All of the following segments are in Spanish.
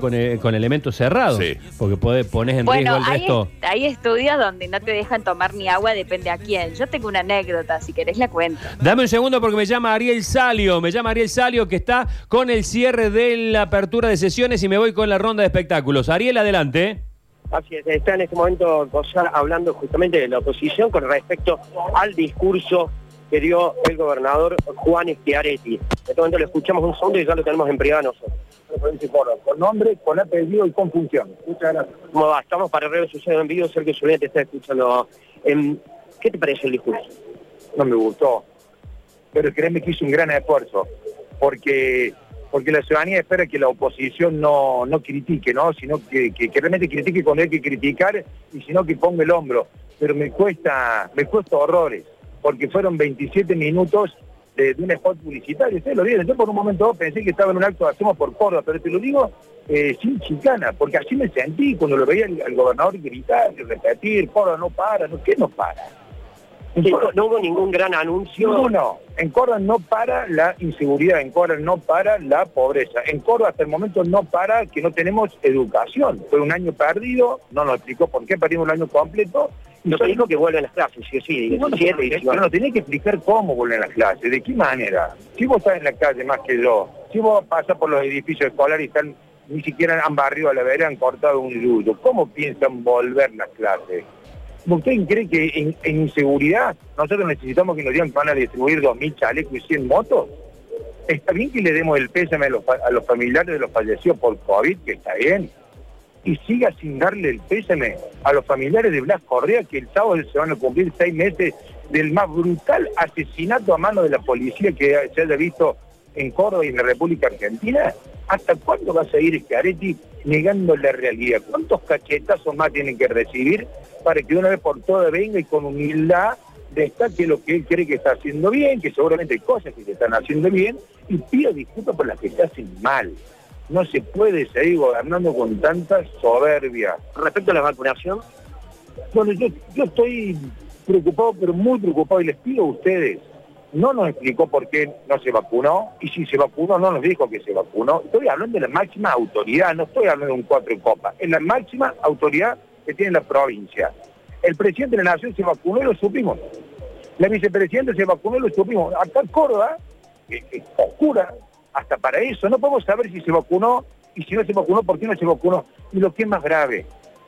con, eh, con elementos cerrados. Sí. Porque puede, pones en Bueno, riesgo el hay, resto. hay estudios donde no te dejan tomar ni agua, depende a quién. Yo tengo una anécdota, si querés la cuento. Dame un segundo porque me llama Ariel Salio. Me llama Ariel Salio que está con el cierre de la apertura de sesiones y me voy con la ronda de espectáculos. Ariel, adelante. Así es, está en este momento Gozar hablando justamente de la oposición con respecto al discurso que dio el gobernador Juan Schiaretti. En este momento lo escuchamos un segundo y ya lo tenemos en privado nosotros. Con nombre, con apellido y con función. Muchas gracias. ¿Cómo va? Estamos para redes sociales en vivo, Sergio Zuleta te está escuchando. Em, ¿Qué te pareció el discurso? No me gustó. Pero créeme que hizo un gran esfuerzo. Porque porque la ciudadanía espera que la oposición no, no critique, ¿no? Sino que, que, que realmente critique cuando hay que criticar y sino que ponga el hombro. Pero me cuesta, me cuesta horrores, porque fueron 27 minutos de, de un spot publicitario. Ustedes lo vieron, yo por un momento pensé que estaba en un acto de Hacemos por Córdoba, pero te lo digo eh, sin chicana, porque así me sentí cuando lo veía al, gobernador gritar y repetir, Córdoba no para, no, ¿qué no para? Sí, no hubo ningún gran anuncio. No, no. En Córdoba no para la inseguridad, en Córdoba no para la pobreza. En Córdoba hasta el momento no para que no tenemos educación. Fue un año perdido, no nos explicó por qué perdimos el año completo. Nos solo- dijo que vuelven las clases, sí, sí, Bueno, 17, pero 19. nos tenés que explicar cómo vuelven las clases, de qué manera. Si vos estás en la calle más que yo, si vos pasas por los edificios escolares y están, ni siquiera han barrido a la vereda, han cortado un yuyo, ¿cómo piensan volver las clases? ¿Usted cree que en, en inseguridad nosotros necesitamos que nos digan que van a distribuir 2.000 chalecos y 100 motos? Está bien que le demos el pésame a los, a los familiares de los fallecidos por COVID, que está bien. Y siga sin darle el pésame a los familiares de Blas Correa, que el sábado se van a cumplir seis meses del más brutal asesinato a mano de la policía que se haya visto en Córdoba y en la República Argentina. ¿Hasta cuándo va a seguir Schiaretti negando la realidad? ¿Cuántos cachetazos más tienen que recibir para que una vez por todas venga y con humildad destaque lo que él cree que está haciendo bien, que seguramente hay cosas que se están haciendo bien, y pida disculpas por las que se hacen mal. No se puede seguir gobernando con tanta soberbia. Respecto a la vacunación, Bueno, yo, yo estoy preocupado, pero muy preocupado, y les pido a ustedes, no nos explicó por qué no se vacunó, y si se vacunó, no nos dijo que se vacunó. Estoy hablando de la máxima autoridad, no estoy hablando de un cuatro copas, es la máxima autoridad que tiene la provincia. El presidente de la Nación se vacunó y lo supimos. La vicepresidenta se vacunó y lo supimos. Acá en Córdoba, que es oscura, hasta para eso, no podemos saber si se vacunó y si no se vacunó, por qué no se vacunó. Y lo que es más grave,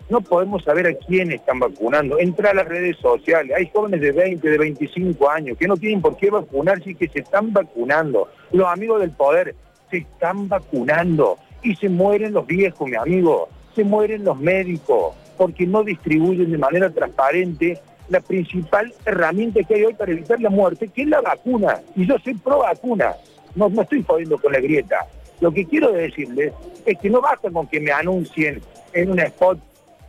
no podemos saber a quién están vacunando. Entra a las redes sociales, hay jóvenes de 20, de 25 años que no tienen por qué vacunarse y que se están vacunando. Los amigos del poder se están vacunando y se mueren los viejos, mi amigo, se mueren los médicos porque no distribuyen de manera transparente la principal herramienta que hay hoy para evitar la muerte, que es la vacuna. Y yo soy pro vacuna, no, no estoy jodiendo con la grieta. Lo que quiero decirles es que no basta con que me anuncien en un spot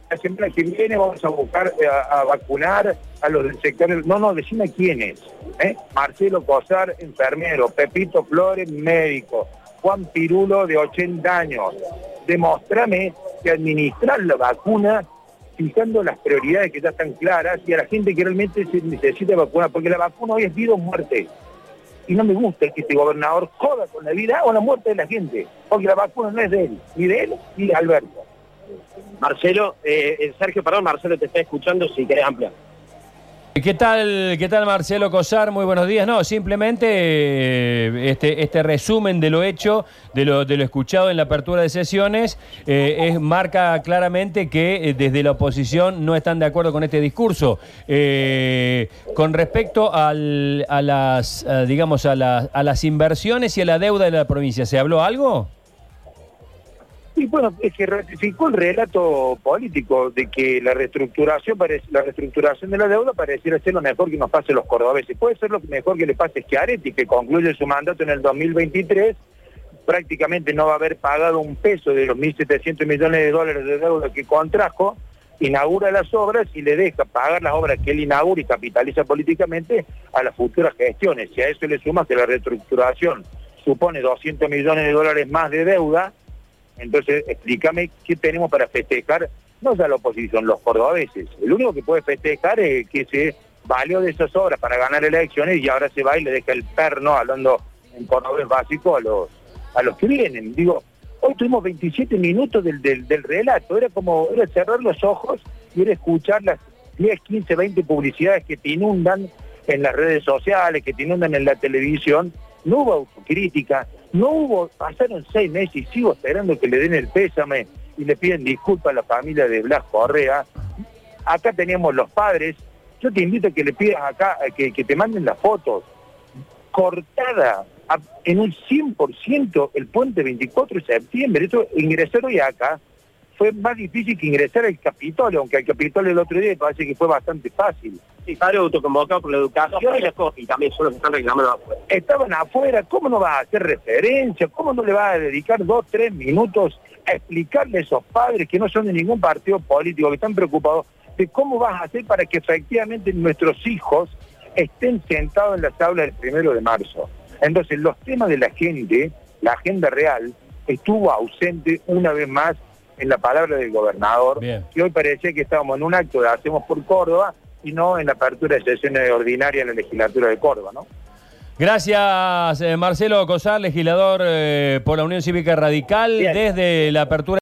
la semana que viene vamos a buscar eh, a, vacunar a los del sector. No, no, decime quiénes. ¿eh? Marcelo Cosar, enfermero. Pepito Flores, médico. Juan Pirulo, de 80 años. Demostrame que administrar la vacuna fijando las prioridades que ya están claras y a la gente que realmente se necesita vacunar, porque la vacuna hoy es vida o muerte. Y no me gusta que este gobernador joda con la vida o la muerte de la gente, porque la vacuna no es de él, ni de él ni de Alberto. Marcelo, eh, eh, Sergio, perdón, Marcelo te está escuchando si querés ampliar. ¿Qué tal, ¿Qué tal Marcelo Cosar? Muy buenos días. No, simplemente eh, este, este resumen de lo hecho, de lo, de lo escuchado en la apertura de sesiones, eh, es, marca claramente que eh, desde la oposición no están de acuerdo con este discurso. Eh, con respecto al- a, las, digamos, a, las- a las inversiones y a la deuda de la provincia, ¿se habló algo? Y bueno, es que ratificó el relato político de que la reestructuración la reestructuración de la deuda pareciera ser lo mejor que nos pase los cordobeses. Puede ser lo mejor que le pase a Schiaretti, que concluye su mandato en el 2023, prácticamente no va a haber pagado un peso de los 1.700 millones de dólares de deuda que contrajo, inaugura las obras y le deja pagar las obras que él inaugura y capitaliza políticamente a las futuras gestiones. Si a eso le suma que la reestructuración supone 200 millones de dólares más de deuda, entonces, explícame qué tenemos para festejar, no ya la oposición, los cordobeses. El único que puede festejar es que se valió de esas obras para ganar elecciones y ahora se va y le deja el perno, hablando en cordobés básico, a los, a los que vienen. Digo, Hoy tuvimos 27 minutos del, del, del relato, era como era cerrar los ojos y era escuchar las 10, 15, 20 publicidades que te inundan en las redes sociales, que te inundan en la televisión. No hubo autocrítica, no hubo, pasaron seis meses y sigo esperando que le den el pésame y le piden disculpas a la familia de Blas Correa. Acá teníamos los padres, yo te invito a que le pidas acá, que, que te manden las fotos. Cortada en un 100% el puente 24 de septiembre. Eso, ingresar hoy acá fue más difícil que ingresar al Capitolio, aunque al Capitolio el otro día parece que fue bastante fácil. Sí, padre autoconvocado por la educación y cosas, y también son los que están reclamando afuera. Estaban afuera, ¿cómo no vas a hacer referencia? ¿Cómo no le vas a dedicar dos, tres minutos a explicarle a esos padres que no son de ningún partido político, que están preocupados de cómo vas a hacer para que efectivamente nuestros hijos estén sentados en las aulas del primero de marzo? Entonces, los temas de la gente, la agenda real, estuvo ausente una vez más en la palabra del gobernador, Bien. que hoy parecía que estábamos en un acto de Hacemos por Córdoba y no en la apertura de sesiones ordinarias en la legislatura de Córdoba, ¿no? Gracias, eh, Marcelo Cosar, legislador eh, por la Unión Cívica Radical, Bien. desde la apertura.